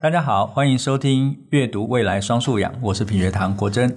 大家好，欢迎收听阅读未来双素养，我是品学堂国珍。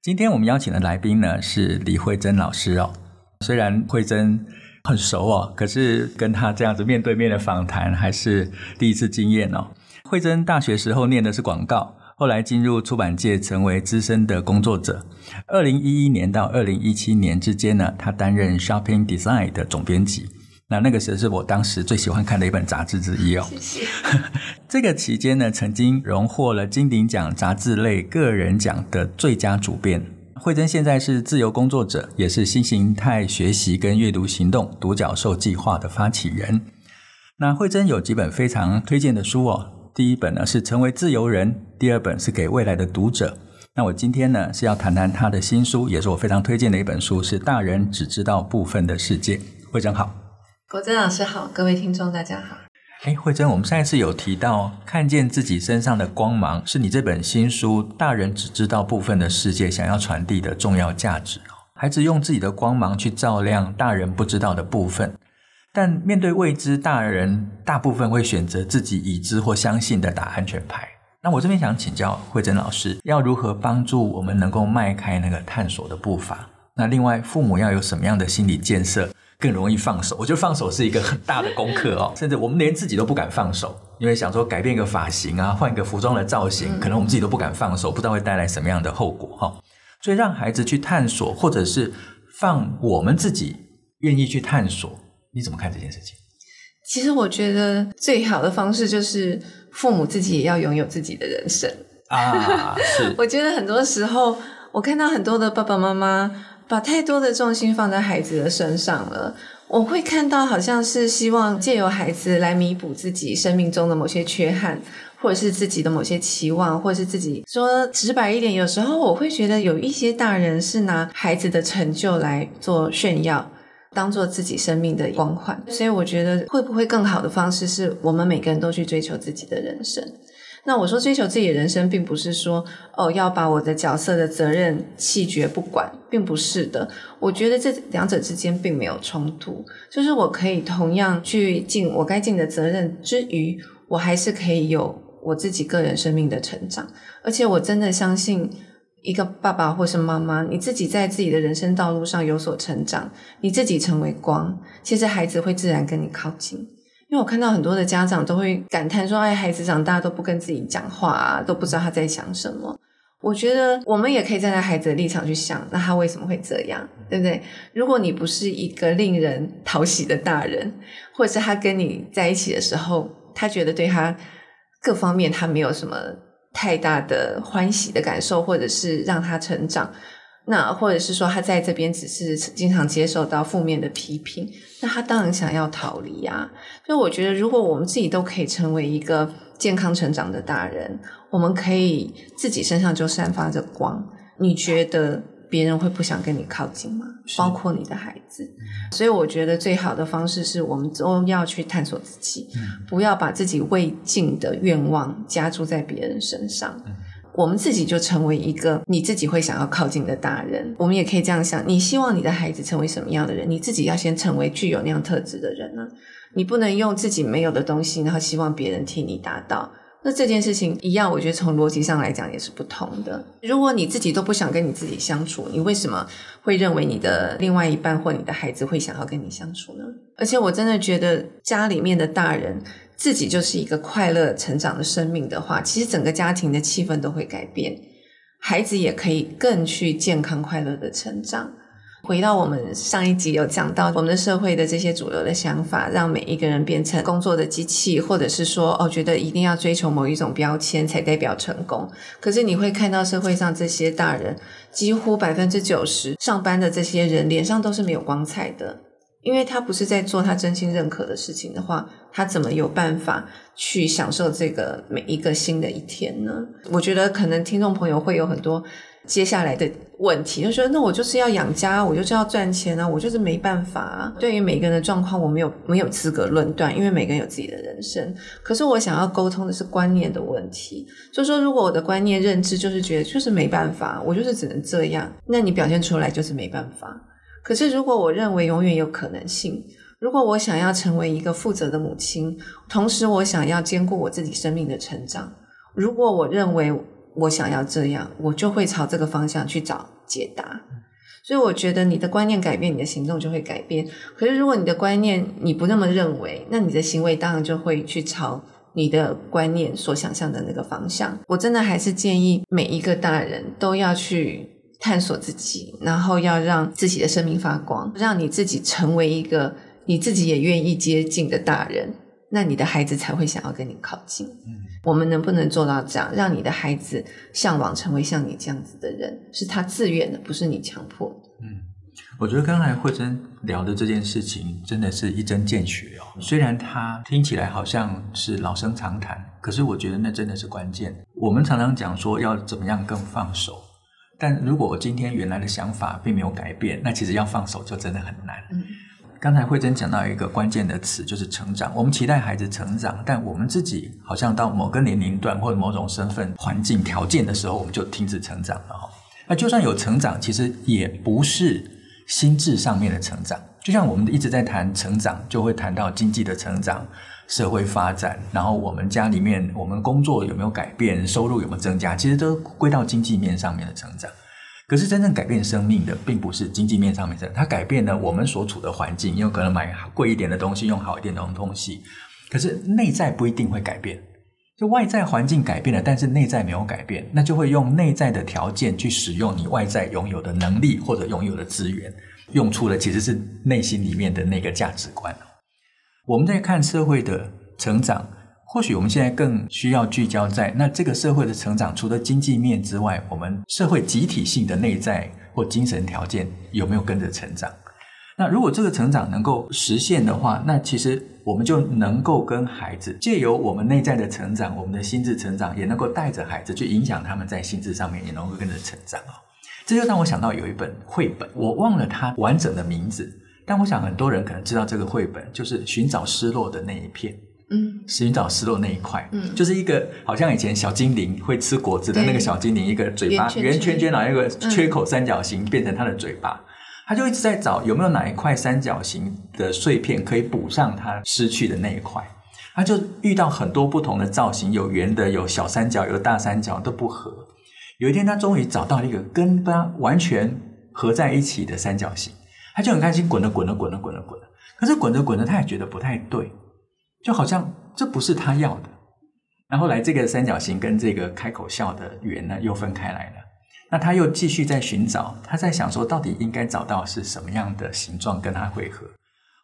今天我们邀请的来宾呢是李惠珍老师哦。虽然惠珍很熟哦，可是跟她这样子面对面的访谈还是第一次经验哦。惠珍大学时候念的是广告，后来进入出版界成为资深的工作者。二零一一年到二零一七年之间呢，她担任 Shopping Design 的总编辑。那那个时候是我当时最喜欢看的一本杂志之一哦。谢谢。这个期间呢，曾经荣获了金鼎奖杂志类个人奖的最佳主编。慧珍现在是自由工作者，也是新形态学习跟阅读行动独角兽计划的发起人。那慧珍有几本非常推荐的书哦。第一本呢是《成为自由人》，第二本是《给未来的读者》。那我今天呢是要谈谈他的新书，也是我非常推荐的一本书，是《大人只知道部分的世界》。惠珍好。国珍老师好，各位听众大家好。哎，惠珍，我们上一次有提到，看见自己身上的光芒，是你这本新书《大人只知道部分的世界》想要传递的重要价值。孩子用自己的光芒去照亮大人不知道的部分，但面对未知，大人大部分会选择自己已知或相信的打安全牌。那我这边想请教惠珍老师，要如何帮助我们能够迈开那个探索的步伐？那另外，父母要有什么样的心理建设？更容易放手，我觉得放手是一个很大的功课哦。甚至我们连自己都不敢放手，因为想说改变一个发型啊，换一个服装的造型，可能我们自己都不敢放手，不知道会带来什么样的后果哈。所以让孩子去探索，或者是放我们自己愿意去探索，你怎么看这件事情？其实我觉得最好的方式就是父母自己也要拥有自己的人生啊。是，我觉得很多时候我看到很多的爸爸妈妈。把太多的重心放在孩子的身上了，我会看到好像是希望借由孩子来弥补自己生命中的某些缺憾，或者是自己的某些期望，或者是自己说直白一点，有时候我会觉得有一些大人是拿孩子的成就来做炫耀，当做自己生命的光环。所以我觉得会不会更好的方式是我们每个人都去追求自己的人生。那我说追求自己的人生，并不是说哦要把我的角色的责任弃绝不管，并不是的。我觉得这两者之间并没有冲突，就是我可以同样去尽我该尽的责任之余，我还是可以有我自己个人生命的成长。而且我真的相信，一个爸爸或是妈妈，你自己在自己的人生道路上有所成长，你自己成为光，其实孩子会自然跟你靠近。因为我看到很多的家长都会感叹说：“哎，孩子长大都不跟自己讲话啊，都不知道他在想什么。”我觉得我们也可以站在孩子的立场去想，那他为什么会这样，对不对？如果你不是一个令人讨喜的大人，或者是他跟你在一起的时候，他觉得对他各方面他没有什么太大的欢喜的感受，或者是让他成长。那或者是说他在这边只是经常接受到负面的批评，那他当然想要逃离啊。所以我觉得，如果我们自己都可以成为一个健康成长的大人，我们可以自己身上就散发着光。你觉得别人会不想跟你靠近吗？包括你的孩子。所以我觉得最好的方式是我们都要去探索自己，不要把自己未尽的愿望加注在别人身上。我们自己就成为一个你自己会想要靠近的大人。我们也可以这样想：你希望你的孩子成为什么样的人？你自己要先成为具有那样特质的人呢？你不能用自己没有的东西，然后希望别人替你达到。那这件事情一样，我觉得从逻辑上来讲也是不同的。如果你自己都不想跟你自己相处，你为什么会认为你的另外一半或你的孩子会想要跟你相处呢？而且我真的觉得家里面的大人。自己就是一个快乐成长的生命的话，其实整个家庭的气氛都会改变，孩子也可以更去健康快乐的成长。回到我们上一集有讲到，我们的社会的这些主流的想法，让每一个人变成工作的机器，或者是说哦，觉得一定要追求某一种标签才代表成功。可是你会看到社会上这些大人，几乎百分之九十上班的这些人脸上都是没有光彩的。因为他不是在做他真心认可的事情的话，他怎么有办法去享受这个每一个新的一天呢？我觉得可能听众朋友会有很多接下来的问题，就说那我就是要养家，我就是要赚钱啊，我就是没办法啊。对于每个人的状况，我没有没有资格论断，因为每个人有自己的人生。可是我想要沟通的是观念的问题，就是说如果我的观念认知就是觉得就是没办法，我就是只能这样，那你表现出来就是没办法。可是，如果我认为永远有可能性，如果我想要成为一个负责的母亲，同时我想要兼顾我自己生命的成长，如果我认为我想要这样，我就会朝这个方向去找解答。所以我觉得你的观念改变，你的行动就会改变。可是如果你的观念你不那么认为，那你的行为当然就会去朝你的观念所想象的那个方向。我真的还是建议每一个大人都要去探索自己，然后要让自己的生命发光，让你自己成为一个你自己也愿意接近的大人，那你的孩子才会想要跟你靠近。嗯。我们能不能做到这样，让你的孩子向往成为像你这样子的人，是他自愿的，不是你强迫的。嗯，我觉得刚才慧珍聊的这件事情，真的是一针见血哦。虽然他听起来好像是老生常谈，可是我觉得那真的是关键。我们常常讲说要怎么样更放手，但如果我今天原来的想法并没有改变，那其实要放手就真的很难。嗯。刚才慧珍讲到一个关键的词，就是成长。我们期待孩子成长，但我们自己好像到某个年龄段或者某种身份、环境条件的时候，我们就停止成长了哈。那就算有成长，其实也不是心智上面的成长。就像我们一直在谈成长，就会谈到经济的成长、社会发展，然后我们家里面我们工作有没有改变、收入有没有增加，其实都归到经济面上面的成长。可是真正改变生命的，并不是经济面上面的，它改变了我们所处的环境，有可能买贵一点的东西，用好一点的东西。可是内在不一定会改变，就外在环境改变了，但是内在没有改变，那就会用内在的条件去使用你外在拥有的能力或者拥有的资源，用出的其实是内心里面的那个价值观。我们在看社会的成长。或许我们现在更需要聚焦在那这个社会的成长，除了经济面之外，我们社会集体性的内在或精神条件有没有跟着成长？那如果这个成长能够实现的话，那其实我们就能够跟孩子借由我们内在的成长，我们的心智成长，也能够带着孩子去影响他们在心智上面也能够跟着成长哦。这就让我想到有一本绘本，我忘了它完整的名字，但我想很多人可能知道这个绘本，就是寻找失落的那一片。嗯，寻找失落那一块，嗯，就是一个好像以前小精灵会吃果子的那个小精灵，一个嘴巴圆圈圈，然后一个缺口三角形变成它的嘴巴，嗯，他就一直在找有没有哪一块三角形的碎片可以补上它失去的那一块，他就遇到很多不同的造型，有圆的，有小三角，有大三角都不合。有一天，他终于找到一个跟它完全合在一起的三角形，他就很开心，滚了滚了滚了滚了滚了，可是滚着滚着，他也觉得不太对。就好像这不是他要的，然后来这个三角形跟这个开口笑的圆呢又分开来了，那他又继续在寻找，他在想说到底应该找到是什么样的形状跟他会合。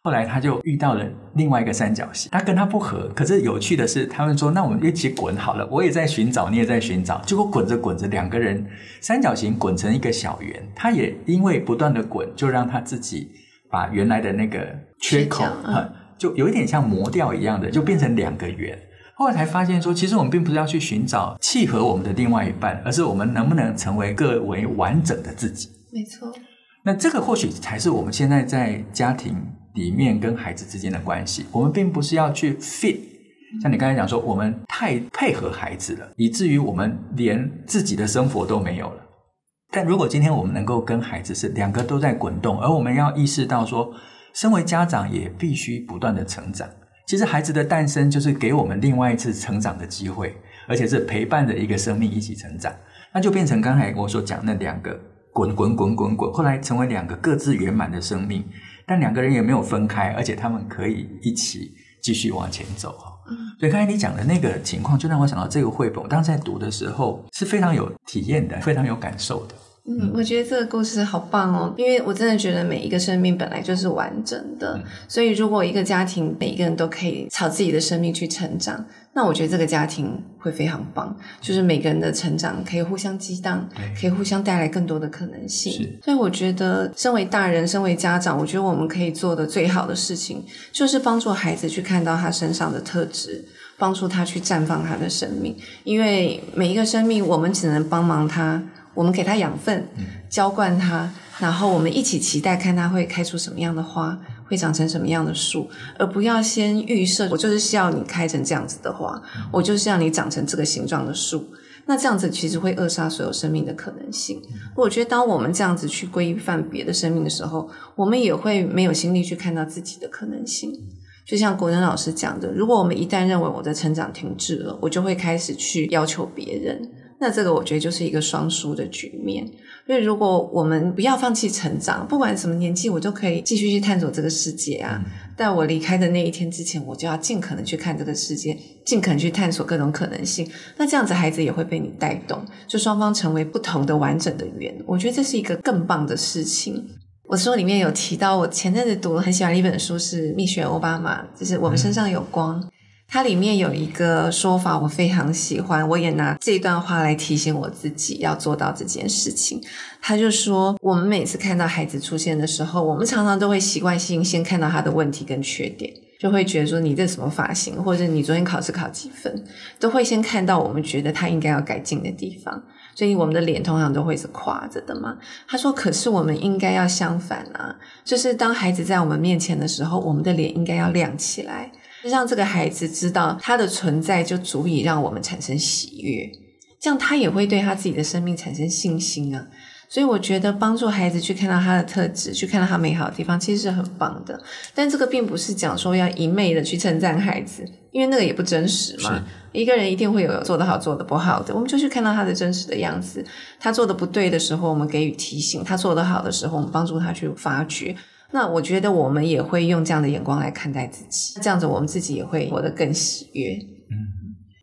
后来他就遇到了另外一个三角形，他跟他不合，可是有趣的是，他们说那我们一起滚好了，我也在寻找，你也在寻找，结果滚着滚着，两个人三角形滚成一个小圆，他也因为不断的滚，就让他自己把原来的那个缺口就有一点像磨掉一样的，就变成两个圆。后来才发现说，其实我们并不是要去寻找契合我们的另外一半，而是我们能不能成为更为完整的自己。没错。那这个或许才是我们现在在家庭里面跟孩子之间的关系。我们并不是要去 fit，像你刚才讲说，我们太配合孩子了，以至于我们连自己的生活都没有了。但如果今天我们能够跟孩子是两个都在滚动，而我们要意识到说，身为家长也必须不断的成长。其实孩子的诞生就是给我们另外一次成长的机会，而且是陪伴着一个生命一起成长。那就变成刚才我所讲那两个滚滚滚滚滚，后来成为两个各自圆满的生命。但两个人也没有分开，而且他们可以一起继续往前走。嗯，所以刚才你讲的那个情况，就让我想到这个绘本。我当时在读的时候是非常有体验的，非常有感受的。嗯，我觉得这个故事好棒哦，因为我真的觉得每一个生命本来就是完整的，嗯、所以如果一个家庭每一个人都可以朝自己的生命去成长，那我觉得这个家庭会非常棒，就是每个人的成长可以互相激荡，可以互相带来更多的可能性。所以我觉得，身为大人，身为家长，我觉得我们可以做的最好的事情，就是帮助孩子去看到他身上的特质，帮助他去绽放他的生命，因为每一个生命，我们只能帮忙他。我们给它养分，浇灌它，然后我们一起期待看它会开出什么样的花，会长成什么样的树，而不要先预设，我就是需要你开成这样子的花，我就是要你长成这个形状的树。那这样子其实会扼杀所有生命的可能性。我觉得当我们这样子去规范别的生命的时候，我们也会没有心力去看到自己的可能性。就像国仁老师讲的，如果我们一旦认为我的成长停滞了，我就会开始去要求别人。那这个我觉得就是一个双输的局面。所以如果我们不要放弃成长，不管什么年纪，我都可以继续去探索这个世界啊。在我离开的那一天之前，我就要尽可能去看这个世界，尽可能去探索各种可能性。那这样子，孩子也会被你带动，就双方成为不同的完整的圆。我觉得这是一个更棒的事情。我书里面有提到，我前阵子读了很喜欢的一本书，是蜜雪欧巴马，就是我们身上有光。它里面有一个说法，我非常喜欢，我也拿这段话来提醒我自己要做到这件事情。他就说，我们每次看到孩子出现的时候，我们常常都会习惯性先看到他的问题跟缺点，就会觉得说你这什么发型，或者你昨天考试考几分，都会先看到我们觉得他应该要改进的地方。所以我们的脸通常都会是垮着的嘛。他说，可是我们应该要相反啊，就是当孩子在我们面前的时候，我们的脸应该要亮起来。让这个孩子知道他的存在就足以让我们产生喜悦，这样他也会对他自己的生命产生信心啊。所以我觉得帮助孩子去看到他的特质，去看到他美好的地方，其实是很棒的。但这个并不是讲说要一昧的去称赞孩子，因为那个也不真实嘛。一个人一定会有做得好、做得不好的，我们就去看到他的真实的样子。他做得不对的时候，我们给予提醒；他做得好的时候，我们帮助他去发掘。那我觉得我们也会用这样的眼光来看待自己，这样子我们自己也会活得更喜悦。嗯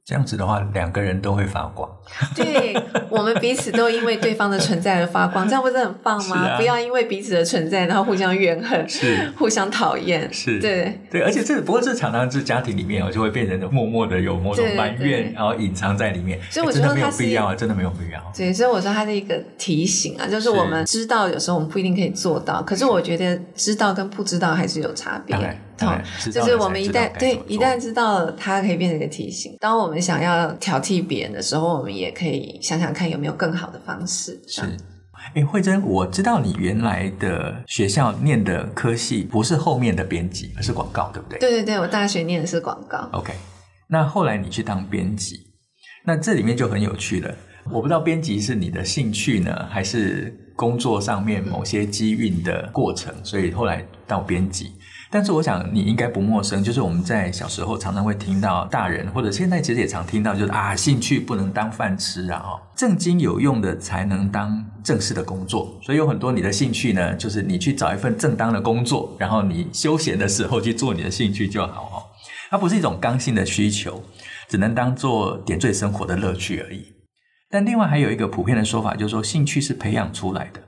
这样子的话，两个人都会发光。对，我们彼此都因为对方的存在而发光，这样不是很棒吗？啊、不要因为彼此的存在，然后互相怨恨，是互相讨厌，是，对对。而且这不过这常常是家庭里面哦，就会变成默默的有某种埋怨，然后隐藏在里面。所以我觉得没有必要啊，真的没有必要。对，所以我说它是一个提醒啊，就是我们知道有时候我们不一定可以做到，可是我觉得知道跟不知道还是有差别。对，就是我们一旦对一旦知道了，它可以变成一个提醒。当我们想要挑剔别人的时候，我们也可以想想看有没有更好的方式。是，哎，惠珍，我知道你原来的学校念的科系不是后面的编辑，而是广告，对不对？对对对，我大学念的是广告。OK，那后来你去当编辑，那这里面就很有趣了。我不知道编辑是你的兴趣呢，还是工作上面某些机运的过程，所以后来到编辑。但是我想你应该不陌生，就是我们在小时候常常会听到大人，或者现在其实也常听到，就是啊，兴趣不能当饭吃啊，哦，正经有用的才能当正式的工作。所以有很多你的兴趣呢，就是你去找一份正当的工作，然后你休闲的时候去做你的兴趣就好哦。它不是一种刚性的需求，只能当做点缀生活的乐趣而已。但另外还有一个普遍的说法，就是说兴趣是培养出来的。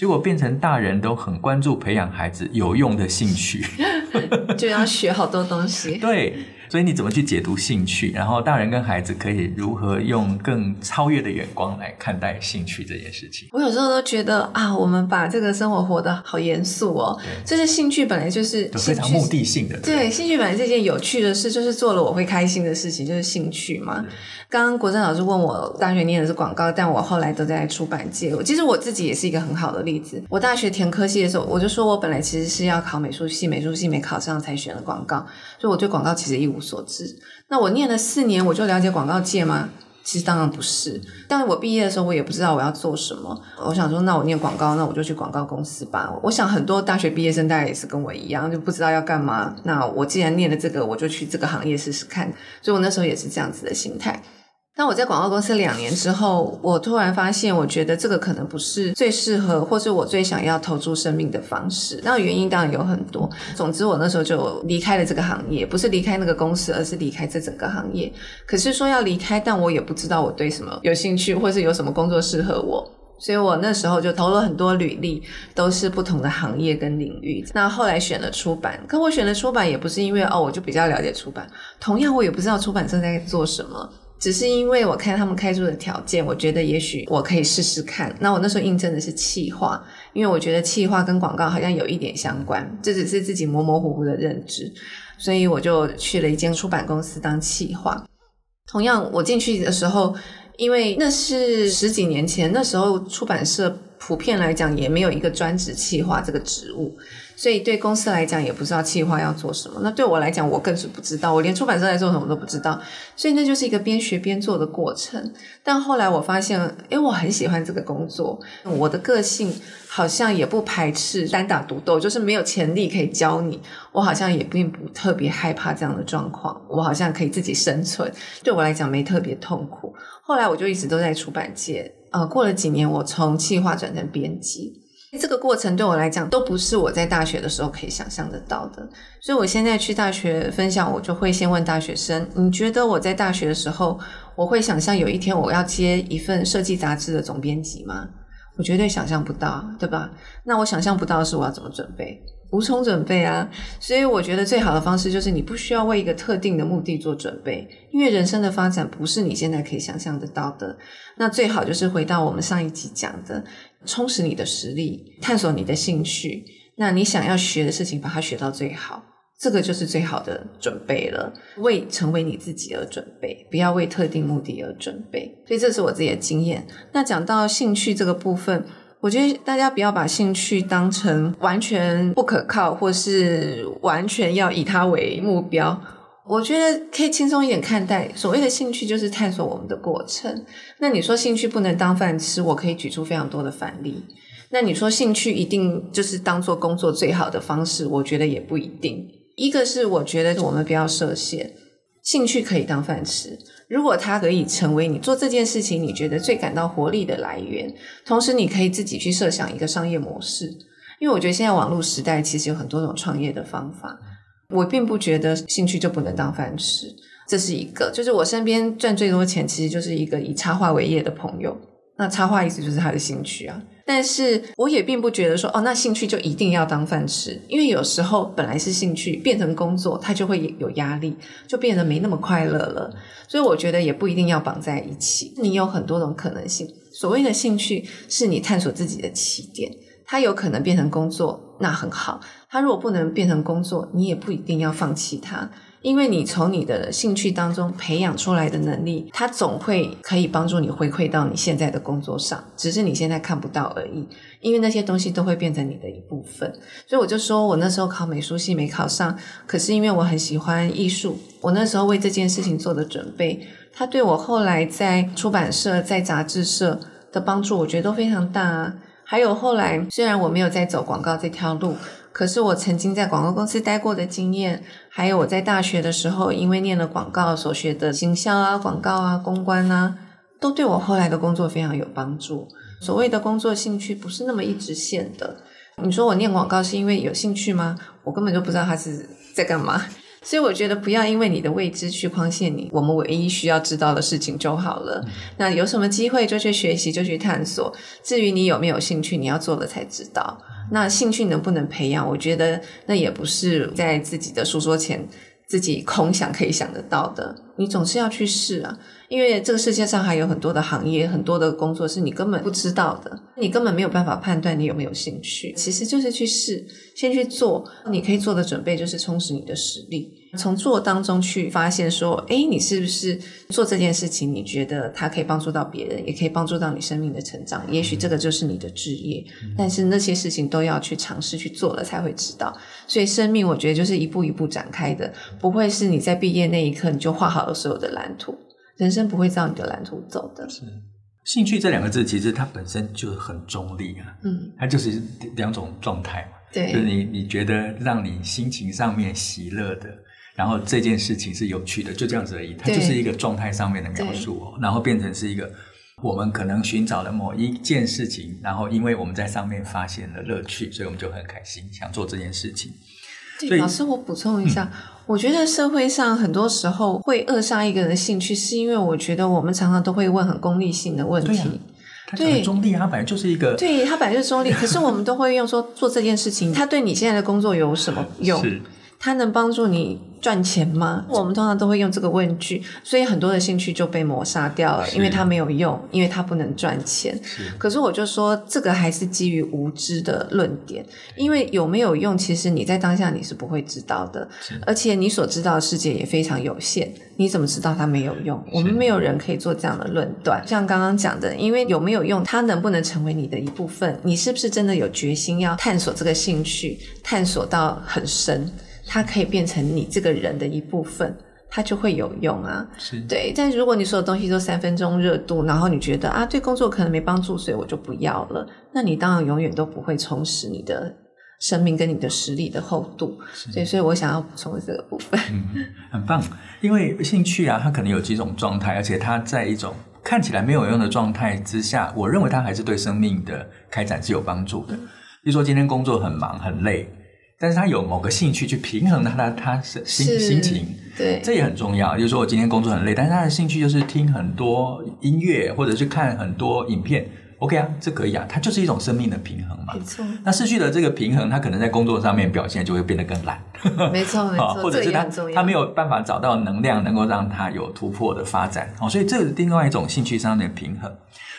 结果变成大人都很关注培养孩子有用的兴趣，就要学好多东西。对，所以你怎么去解读兴趣？然后大人跟孩子可以如何用更超越的眼光来看待兴趣这件事情？我有时候都觉得啊，我们把这个生活活得好严肃哦。就是兴趣本来就是非常目的性的。对，对，兴趣本来这件有趣的事，就是做了我会开心的事情，就是兴趣嘛。刚刚国珍老师问我，大学念的是广告，但我后来都在出版界。其实我自己也是一个很好的例子。我大学填科系的时候，我就说我本来其实是要考美术系，美术系没考上才选了广告，所以我对广告其实一无所知。那我念了四年，我就了解广告界吗？其实当然不是。但我毕业的时候，我也不知道我要做什么。我想说，那我念广告，那我就去广告公司吧。我想很多大学毕业生大概也是跟我一样，就不知道要干嘛。那我既然念了这个，我就去这个行业试试看。所以我那时候也是这样子的心态。那我在广告公司两年之后，我突然发现，我觉得这个可能不是最适合，或是我最想要投注生命的方式。那原因当然有很多。总之，我那时候就离开了这个行业，不是离开那个公司，而是离开这整个行业。可是说要离开，但我也不知道我对什么有兴趣，或是有什么工作适合我。所以我那时候就投了很多履历，都是不同的行业跟领域。那后来选了出版，可我选了出版也不是因为哦，我就比较了解出版。同样，我也不知道出版社在做什么。只是因为我看他们开出的条件，我觉得也许我可以试试看。那我那时候应征的是企划，因为我觉得企划跟广告好像有一点相关，这只是自己模模糊糊的认知，所以我就去了一间出版公司当企划。同样，我进去的时候，因为那是十几年前，那时候出版社普遍来讲也没有一个专职企划这个职务。所以对公司来讲也不知道企划要做什么，那对我来讲我更是不知道，我连出版社在做什么都不知道，所以那就是一个边学边做的过程。但后来我发现，诶，我很喜欢这个工作，我的个性好像也不排斥单打独斗，就是没有潜力可以教你，我好像也并不特别害怕这样的状况，我好像可以自己生存，对我来讲没特别痛苦。后来我就一直都在出版界，呃，过了几年，我从企划转成编辑。这个过程对我来讲都不是我在大学的时候可以想象得到的，所以我现在去大学分享，我就会先问大学生：你觉得我在大学的时候，我会想象有一天我要接一份设计杂志的总编辑吗？我绝对想象不到，对吧？那我想象不到的是我要怎么准备？无从准备啊！所以我觉得最好的方式就是你不需要为一个特定的目的做准备，因为人生的发展不是你现在可以想象得到的。那最好就是回到我们上一集讲的，充实你的实力，探索你的兴趣。那你想要学的事情，把它学到最好，这个就是最好的准备了。为成为你自己而准备，不要为特定目的而准备。所以这是我自己的经验。那讲到兴趣这个部分。我觉得大家不要把兴趣当成完全不可靠，或是完全要以它为目标。我觉得可以轻松一点看待。所谓的兴趣就是探索我们的过程。那你说兴趣不能当饭吃，我可以举出非常多的反例。那你说兴趣一定就是当做工作最好的方式，我觉得也不一定。一个是我觉得我们不要设限，兴趣可以当饭吃。如果它可以成为你做这件事情你觉得最感到活力的来源，同时你可以自己去设想一个商业模式，因为我觉得现在网络时代其实有很多种创业的方法。我并不觉得兴趣就不能当饭吃，这是一个。就是我身边赚最多钱其实就是一个以插画为业的朋友，那插画意思就是他的兴趣啊。但是我也并不觉得说哦，那兴趣就一定要当饭吃，因为有时候本来是兴趣变成工作，它就会有压力，就变得没那么快乐了。所以我觉得也不一定要绑在一起，你有很多种可能性。所谓的兴趣是你探索自己的起点，它有可能变成工作，那很好。它如果不能变成工作，你也不一定要放弃它。因为你从你的兴趣当中培养出来的能力，它总会可以帮助你回馈到你现在的工作上，只是你现在看不到而已。因为那些东西都会变成你的一部分。所以我就说我那时候考美术系没考上，可是因为我很喜欢艺术，我那时候为这件事情做的准备，它对我后来在出版社、在杂志社的帮助，我觉得都非常大啊。还有后来，虽然我没有在走广告这条路。可是我曾经在广告公司待过的经验，还有我在大学的时候，因为念了广告所学的行销啊、广告啊、公关啊，都对我后来的工作非常有帮助。所谓的工作兴趣不是那么一直线的。你说我念广告是因为有兴趣吗？我根本就不知道他是在干嘛。所以我觉得不要因为你的未知去框限你，我们唯一需要知道的事情就好了。那有什么机会就去学习，就去探索。至于你有没有兴趣，你要做了才知道。那兴趣能不能培养？我觉得那也不是在自己的书桌前自己空想可以想得到的。你总是要去试啊，因为这个世界上还有很多的行业，很多的工作是你根本不知道的，你根本没有办法判断你有没有兴趣。其实就是去试，先去做。你可以做的准备就是充实你的实力。从做当中去发现说，诶，你是不是做这件事情，你觉得它可以帮助到别人，也可以帮助到你生命的成长。也许这个就是你的职业，但是那些事情都要去尝试去做了才会知道。所以生命，我觉得就是一步一步展开的，不会是你在毕业那一刻你就画好了所有的蓝图。人生不会照你的蓝图走的。是，兴趣这两个字其实它本身就很中立啊，嗯，它就是两种状态嘛。对，就是你你觉得让你心情上面喜乐的。然后这件事情是有趣的，就这样子而已。它就是一个状态上面的描述哦，然后变成是一个我们可能寻找了某一件事情，然后因为我们在上面发现了乐趣，所以我们就很开心想做这件事情。对，老师，我补充一下，嗯，我觉得社会上很多时候会扼杀一个人的兴趣，是因为我觉得我们常常都会问很功利性的问题。对，中立，他本来就是一个，对，他本来就是中立。可是我们都会用说做这件事情，他对你现在的工作有什么用？是它能帮助你赚钱吗？我们通常都会用这个问句，所以很多的兴趣就被抹杀掉了，因为它没有用，因为它不能赚钱。可是我就说，这个还是基于无知的论点，因为有没有用，其实你在当下你是不会知道的，而且你所知道的世界也非常有限，你怎么知道它没有用？我们没有人可以做这样的论断。像刚刚讲的，因为有没有用，它能不能成为你的一部分？你是不是真的有决心要探索这个兴趣，探索到很深？它可以变成你这个人的一部分，它就会有用啊。是对，但如果你所有东西都三分钟热度，然后你觉得啊，对工作可能没帮助，所以我就不要了，那你当然永远都不会充实你的生命跟你的实力的厚度。所以，所以我想要补充这个部分。嗯，很棒。因为兴趣啊，它可能有几种状态，而且它在一种看起来没有用的状态之下，我认为它还是对生命的开展是有帮助的。比如说今天工作很忙很累。但是他有某个兴趣去平衡他的他是心心情，对，这也很重要。就是说我今天工作很累，但是他的兴趣就是听很多音乐或者去看很多影片，OK 啊，这可以啊，它就是一种生命的平衡嘛。没错。那失去了这个平衡，他可能在工作上面表现就会变得更懒。没错，没错。或者是他他没有办法找到能量，能够让他有突破的发展。哦，所以这是另外一种兴趣上的平衡。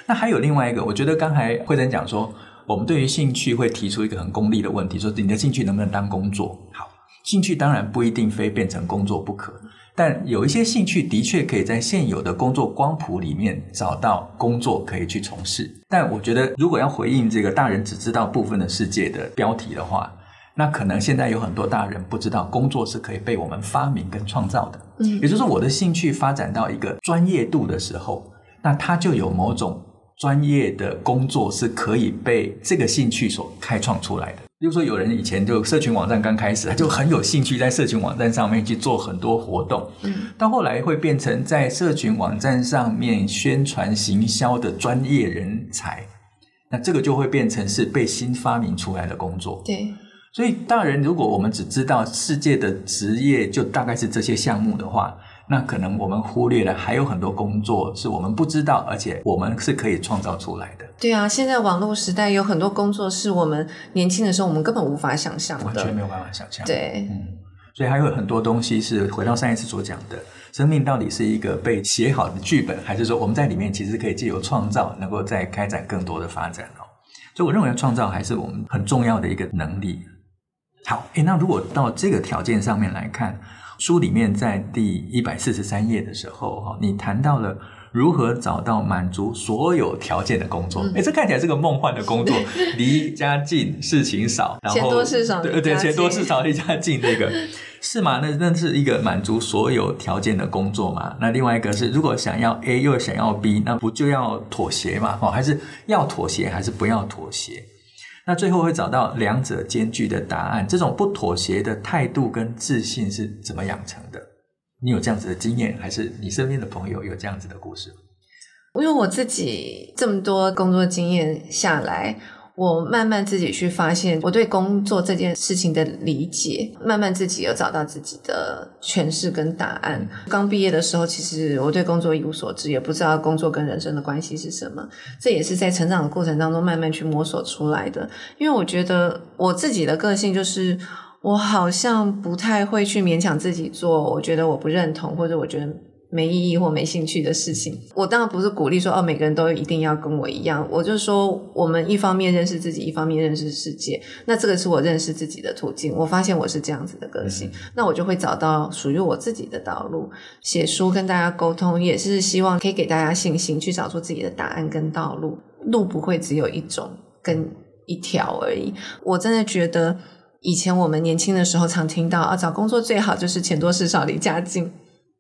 那还有另外一个，我觉得刚才慧珍讲说。我们对于兴趣会提出一个很功利的问题，说你的兴趣能不能当工作？好，兴趣当然不一定非变成工作不可，但有一些兴趣的确可以在现有的工作光谱里面找到工作可以去从事。但我觉得，如果要回应这个大人只知道部分的世界的标题的话，那可能现在有很多大人不知道工作是可以被我们发明跟创造的。嗯，也就是说，我的兴趣发展到一个专业度的时候，那它就有某种。专业的工作是可以被这个兴趣所开创出来的。比如说，有人以前就社群网站刚开始，他就很有兴趣在社群网站上面去做很多活动，嗯，到后来会变成在社群网站上面宣传行销的专业人才，那这个就会变成是被新发明出来的工作。对，所以大人，如果我们只知道世界的职业就大概是这些项目的话。那可能我们忽略了还有很多工作是我们不知道，而且我们是可以创造出来的。对啊，现在网络时代有很多工作是我们年轻的时候我们根本无法想象的，完全没有办法想象。对，嗯，所以还有很多东西是回到上一次所讲的，生命到底是一个被写好的剧本，还是说我们在里面其实可以借由创造，能够再开展更多的发展哦？所以我认为创造还是我们很重要的一个能力。好，诶，那如果到这个条件上面来看。书里面在第一百四十三页的时候，哈，你谈到了如何找到满足所有条件的工作。哎、嗯，这看起来是个梦幻的工作，离家近，事情少，然后钱多事少，对对，钱多事少，离家近，那个是吗？那那是一个满足所有条件的工作嘛？那另外一个是，如果想要 A 又想要 B，那不就要妥协嘛？哦，还是要妥协，还是不要妥协？那最后会找到两者兼具的答案。这种不妥协的态度跟自信是怎么养成的？你有这样子的经验，还是你身边的朋友有这样子的故事？因为我自己这么多工作经验下来。我慢慢自己去发现我对工作这件事情的理解，慢慢自己有找到自己的诠释跟答案。刚毕业的时候，其实我对工作一无所知，也不知道工作跟人生的关系是什么。这也是在成长的过程当中慢慢去摸索出来的。因为我觉得我自己的个性就是，我好像不太会去勉强自己做，我觉得我不认同，或者我觉得。没意义或没兴趣的事情，我当然不是鼓励说哦，每个人都一定要跟我一样。我就说，我们一方面认识自己，一方面认识世界。那这个是我认识自己的途径。我发现我是这样子的个性，嗯、那我就会找到属于我自己的道路。写书跟大家沟通，也是希望可以给大家信心，去找出自己的答案跟道路。路不会只有一种跟一条而已。我真的觉得，以前我们年轻的时候常听到啊，找工作最好就是钱多事少离家近。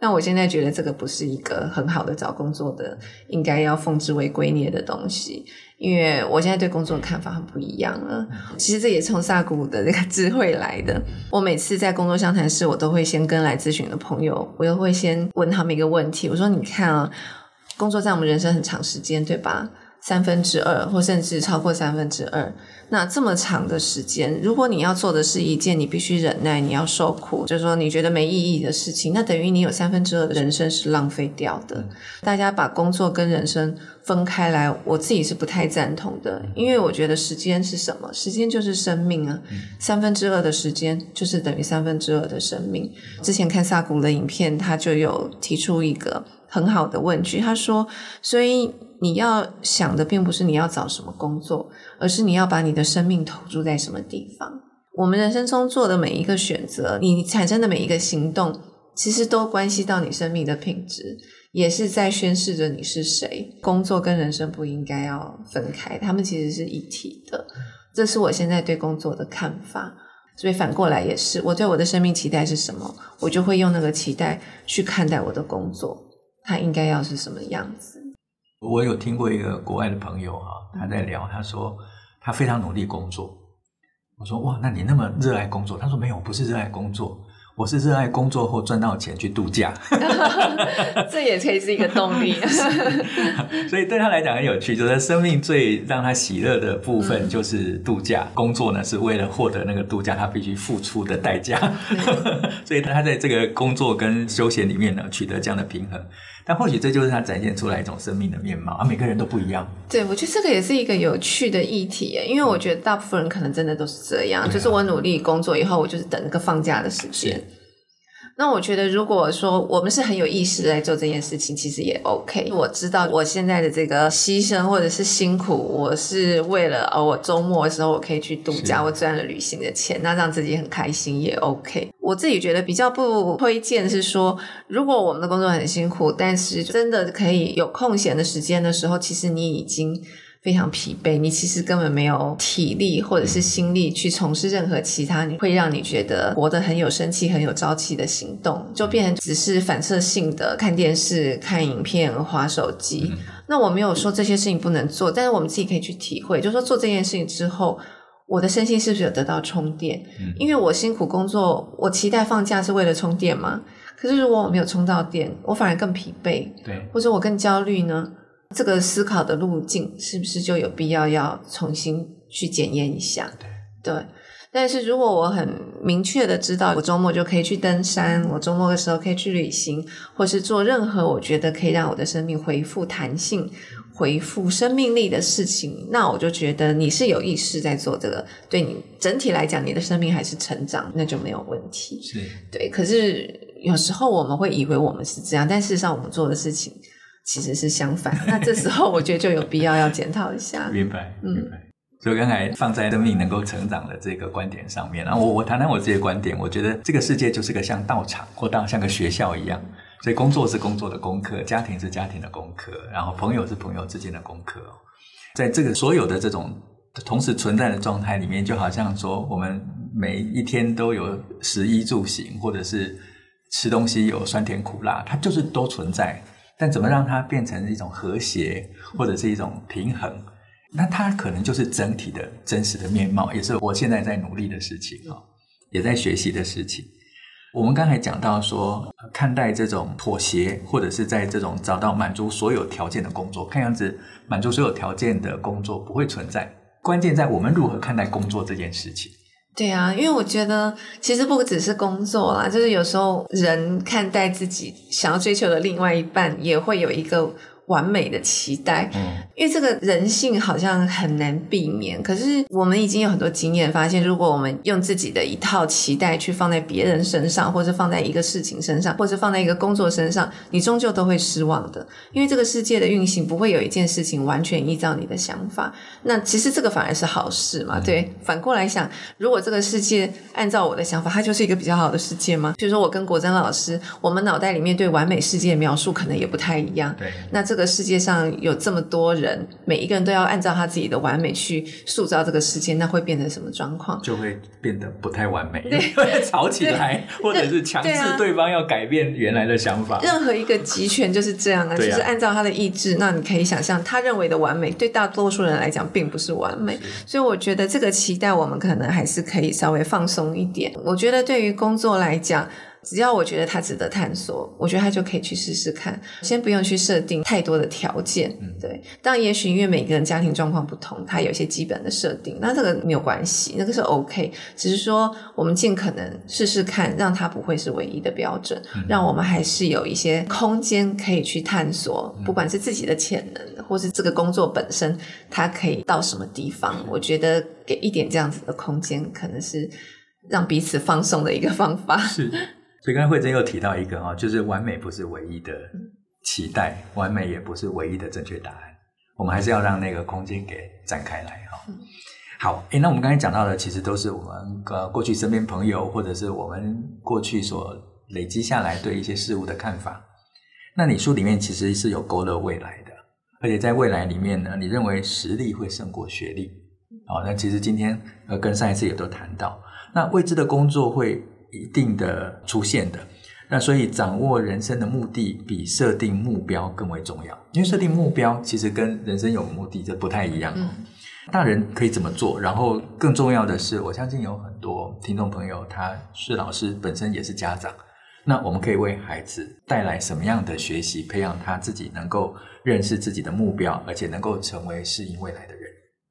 那我现在觉得这个不是一个很好的找工作的，应该要奉之为圭臬的东西，因为我现在对工作的看法很不一样了。其实这也从萨古鲁的这个智慧来的。我每次在工作相谈室，我都会先跟来咨询的朋友，我都会先问他们一个问题，我说：“你看啊，工作在我们人生很长时间，对吧？三分之二，或甚至超过三分之二。那这么长的时间，如果你要做的是一件你必须忍耐、你要受苦，就是说你觉得没意义的事情，那等于你有三分之二的人生是浪费掉的。嗯、大家把工作跟人生分开来，我自己是不太赞同的，因为我觉得时间是什么？时间就是生命啊，嗯、三分之二的时间就是等于三分之二的生命。之前看萨古的影片，他就有提出一个很好的问句，他说：“所以。”你要想的并不是你要找什么工作，而是你要把你的生命投注在什么地方。我们人生中做的每一个选择，你产生的每一个行动，其实都关系到你生命的品质，也是在宣示着你是谁。工作跟人生不应该要分开，他们其实是一体的。这是我现在对工作的看法。所以反过来也是，我对我的生命期待是什么，我就会用那个期待去看待我的工作，它应该要是什么样子。我有听过一个国外的朋友哈，他在聊，他说他非常努力工作。我说哇，那你那么热爱工作？他说没有，不是热爱工作，我是热爱工作后赚到钱去度假。这也可以是一个动力。所以对他来讲很有趣，就是生命最让他喜乐的部分就是度假，嗯、工作呢是为了获得那个度假他必须付出的代价。所以他在这个工作跟休闲里面呢取得这样的平衡。但或许这就是他展现出来一种生命的面貌啊，每个人都不一样。对，我觉得这个也是一个有趣的议题，因为我觉得大部分人可能真的都是这样，啊、就是我努力工作以后，我就是等那个放假的时间。那我觉得，如果说我们是很有意识来做这件事情，其实也 OK。我知道我现在的这个牺牲或者是辛苦，我是为了哦，我周末的时候我可以去度假，我赚了旅行的钱，那让自己很开心也 OK。我自己觉得比较不推荐是说，如果我们的工作很辛苦，但是真的可以有空闲的时间的时候，其实你已经。非常疲惫，你其实根本没有体力或者是心力去从事任何其他你会让你觉得活得很有生气、很有朝气的行动，就变成只是反射性的看电视、看影片、滑手机。嗯、那我没有说这些事情不能做，但是我们自己可以去体会，就是说做这件事情之后，我的身心是不是有得到充电？嗯、因为我辛苦工作，我期待放假是为了充电吗？可是如果我没有充到电，我反而更疲惫，对，或者我更焦虑呢？这个思考的路径是不是就有必要要重新去检验一下？对，对。但是如果我很明确的知道，我周末就可以去登山，我周末的时候可以去旅行，或是做任何我觉得可以让我的生命恢复弹性、恢复生命力的事情，那我就觉得你是有意识在做这个。对你整体来讲，你的生命还是成长，那就没有问题。是，对。可是有时候我们会以为我们是这样，但事实上我们做的事情。其实是相反，那这时候我觉得就有必要要检讨一下。明白，明白。嗯，所以刚才放在生命能够成长的这个观点上面，然后我我谈谈我自己的观点。我觉得这个世界就是个像道场或当像个学校一样，所以工作是工作的功课，家庭是家庭的功课，然后朋友是朋友之间的功课。在这个所有的这种同时存在的状态里面，就好像说我们每一天都有食衣住行，或者是吃东西有酸甜苦辣，它就是都存在。但怎么让它变成一种和谐，或者是一种平衡？那它可能就是整体的真实的面貌，也是我现在在努力的事情啊，也在学习的事情。我们刚才讲到说，看待这种妥协，或者是在这种找到满足所有条件的工作，看样子满足所有条件的工作不会存在。关键在我们如何看待工作这件事情。对啊，因为我觉得其实不只是工作啦，就是有时候人看待自己想要追求的另外一半，也会有一个。完美的期待，嗯，因为这个人性好像很难避免。可是我们已经有很多经验，发现如果我们用自己的一套期待去放在别人身上，或者放在一个事情身上，或者放在一个工作身上，你终究都会失望的。因为这个世界的运行不会有一件事情完全依照你的想法。那其实这个反而是好事嘛？对，反过来想，如果这个世界按照我的想法，它就是一个比较好的世界吗？比如说我跟国珍老师，我们脑袋里面对完美世界的描述可能也不太一样。对，那这个。世界上有这么多人，每一个人都要按照他自己的完美去塑造这个世界，那会变成什么状况？就会变得不太完美，对 吵起来，或者是强制对方要改变原来的想法。任何一个集权就是这样啊，就是按照他的意志。那你可以想象，他认为的完美，对大多数人来讲并不是完美。所以我觉得这个期待，我们可能还是可以稍微放松一点。我觉得对于工作来讲。只要我觉得它值得探索，我觉得他就可以去试试看。先不用去设定太多的条件，嗯、对。当然，也许因为每个人家庭状况不同，他有一些基本的设定，那这个没有关系，那个是 OK。只是说，我们尽可能试试看，让它不会是唯一的标准，嗯、让我们还是有一些空间可以去探索，不管是自己的潜能，或是这个工作本身，它可以到什么地方。我觉得给一点这样子的空间，可能是让彼此放松的一个方法。是。所以刚才慧珍又提到一个哈，就是完美不是唯一的期待，完美也不是唯一的正确答案，我们还是要让那个空间给展开来哈。好，诶，那我们刚才讲到的，其实都是我们呃过去身边朋友，或者是我们过去所累积下来对一些事物的看法。那你书里面其实是有勾勒未来的，而且在未来里面呢，你认为实力会胜过学历。好，那其实今天呃跟上一次也都谈到，那未知的工作会。一定的出现的，那所以掌握人生的目的比设定目标更为重要。因为设定目标其实跟人生有目的这不太一样。嗯，大人可以怎么做？然后更重要的是，我相信有很多听众朋友他是老师，本身也是家长。那我们可以为孩子带来什么样的学习，培养他自己能够认识自己的目标，而且能够成为适应未来的人。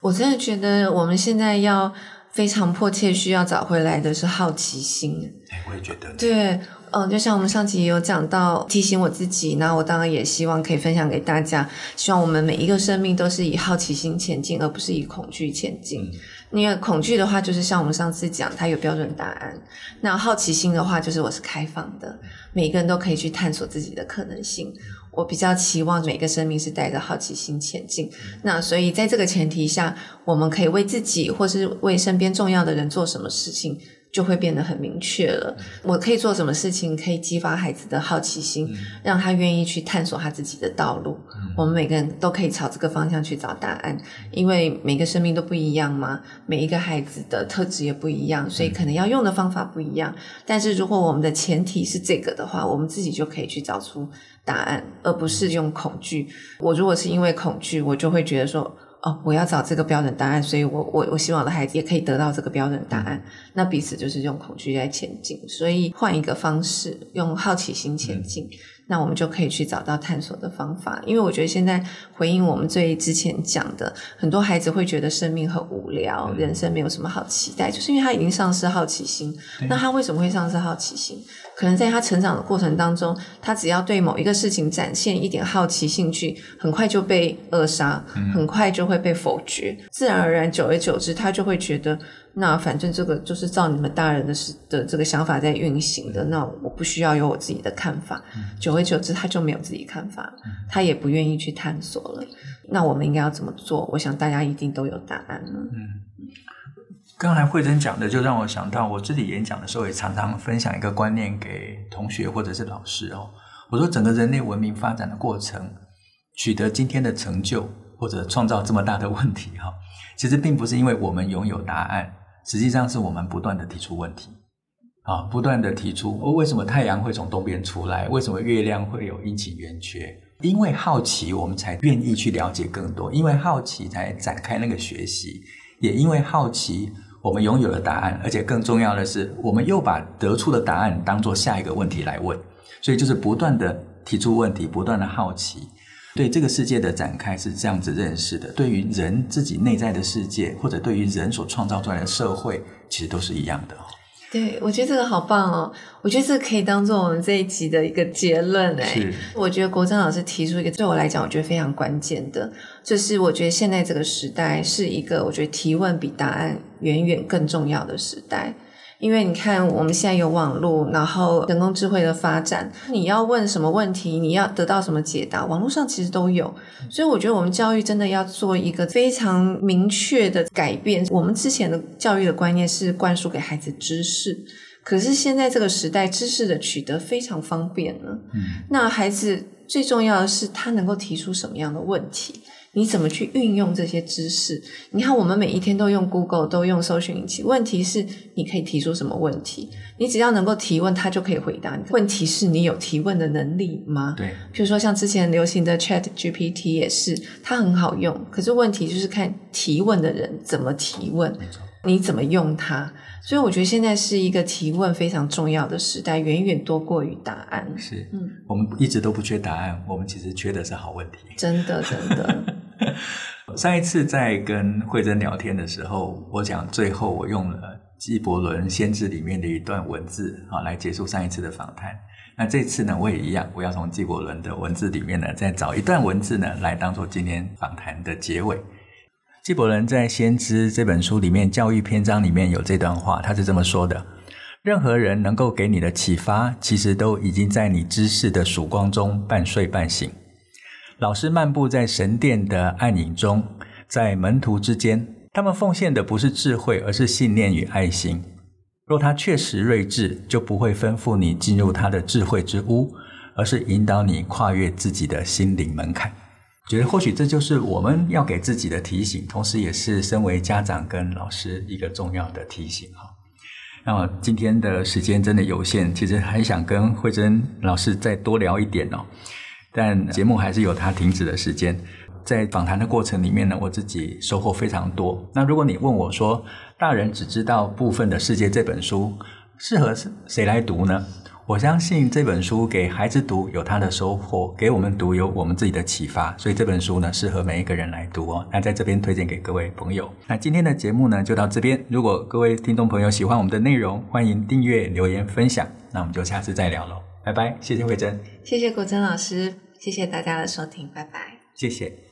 我真的觉得我们现在要。非常迫切需要找回来的是好奇心。哎，我也觉得。对，嗯，就像我们上集有讲到，提醒我自己，那我当然也希望可以分享给大家。希望我们每一个生命都是以好奇心前进，而不是以恐惧前进。嗯。因为恐惧的话，就是像我们上次讲，它有标准答案；那好奇心的话，就是我是开放的，每一个人都可以去探索自己的可能性。我比较期望每个生命是带着好奇心前进，那所以在这个前提下，我们可以为自己或是为身边重要的人做什么事情，就会变得很明确了。我可以做什么事情，可以激发孩子的好奇心，让他愿意去探索他自己的道路。我们每个人都可以朝这个方向去找答案，因为每个生命都不一样嘛，每一个孩子的特质也不一样，所以可能要用的方法不一样。但是如果我们的前提是这个的话，我们自己就可以去找出答案，而不是用恐惧。我如果是因为恐惧，我就会觉得说。哦，我要找这个标准答案，所以我我我希望我的孩子也可以得到这个标准答案。那彼此就是用恐惧在前进，所以换一个方式，用好奇心前进。嗯那我们就可以去找到探索的方法，因为我觉得现在回应我们最之前讲的，很多孩子会觉得生命很无聊，嗯、人生没有什么好期待，就是因为他已经丧失好奇心。那他为什么会丧失好奇心？可能在他成长的过程当中，他只要对某一个事情展现一点好奇兴趣，很快就被扼杀，嗯、很快就会被否决，自然而然，久而久之，他就会觉得。那反正这个就是照你们大人的的这个想法在运行的，那我不需要有我自己的看法。久而久之，他就没有自己看法，他也不愿意去探索了。那我们应该要怎么做？我想大家一定都有答案了。嗯，刚才慧珍讲的，就让我想到我自己演讲的时候，也常常分享一个观念给同学或者是老师哦。我说，整个人类文明发展的过程，取得今天的成就，或者创造这么大的问题，哈，其实并不是因为我们拥有答案。实际上是我们不断的提出问题，啊，不断的提出，为什么太阳会从东边出来？为什么月亮会有阴晴圆缺？因为好奇，我们才愿意去了解更多；因为好奇，才展开那个学习；也因为好奇，我们拥有了答案，而且更重要的是，我们又把得出的答案当做下一个问题来问。所以，就是不断的提出问题，不断的好奇。对这个世界的展开是这样子认识的，对于人自己内在的世界，或者对于人所创造出来的社会，其实都是一样的。对，我觉得这个好棒哦！我觉得这个可以当做我们这一集的一个结论哎。是。我觉得国珍老师提出一个对我来讲，我觉得非常关键的，就是我觉得现在这个时代是一个我觉得提问比答案远远更重要的时代。因为你看，我们现在有网络，然后人工智慧的发展，你要问什么问题，你要得到什么解答，网络上其实都有。所以我觉得我们教育真的要做一个非常明确的改变。我们之前的教育的观念是灌输给孩子知识，可是现在这个时代，知识的取得非常方便了。嗯，那孩子最重要的是他能够提出什么样的问题。你怎么去运用这些知识？你看，我们每一天都用 Google，都用搜寻引擎。问题是，你可以提出什么问题？你只要能够提问，它就可以回答你。问题是你有提问的能力吗？对。比如说，像之前流行的 Chat GPT 也是，它很好用。可是问题就是看提问的人怎么提问。你怎么用它？所以我觉得现在是一个提问非常重要的时代，远远多过于答案。是，嗯，我们一直都不缺答案，我们其实缺的是好问题。真的，真的。上一次在跟慧珍聊天的时候，我讲最后我用了纪伯伦先知里面的一段文字啊来结束上一次的访谈。那这次呢，我也一样，我要从纪伯伦的文字里面呢，再找一段文字呢来当做今天访谈的结尾。纪伯伦在《先知》这本书里面教育篇章里面有这段话，他是这么说的：任何人能够给你的启发，其实都已经在你知识的曙光中半睡半醒。老师漫步在神殿的暗影中，在门徒之间，他们奉献的不是智慧，而是信念与爱心。若他确实睿智，就不会吩咐你进入他的智慧之屋，而是引导你跨越自己的心灵门槛。觉得或许这就是我们要给自己的提醒，同时也是身为家长跟老师一个重要的提醒哈。那么今天的时间真的有限，其实还想跟惠珍老师再多聊一点哦，但节目还是有它停止的时间。在访谈的过程里面呢，我自己收获非常多。那如果你问我说，大人只知道部分的世界这本书适合谁来读呢？我相信这本书给孩子读有他的收获，给我们读有我们自己的启发，所以这本书呢适合每一个人来读哦。那在这边推荐给各位朋友。那今天的节目呢就到这边。如果各位听众朋友喜欢我们的内容，欢迎订阅、留言、分享。那我们就下次再聊喽，拜拜！谢谢慧珍，谢谢国珍老师，谢谢大家的收听，拜拜，谢谢。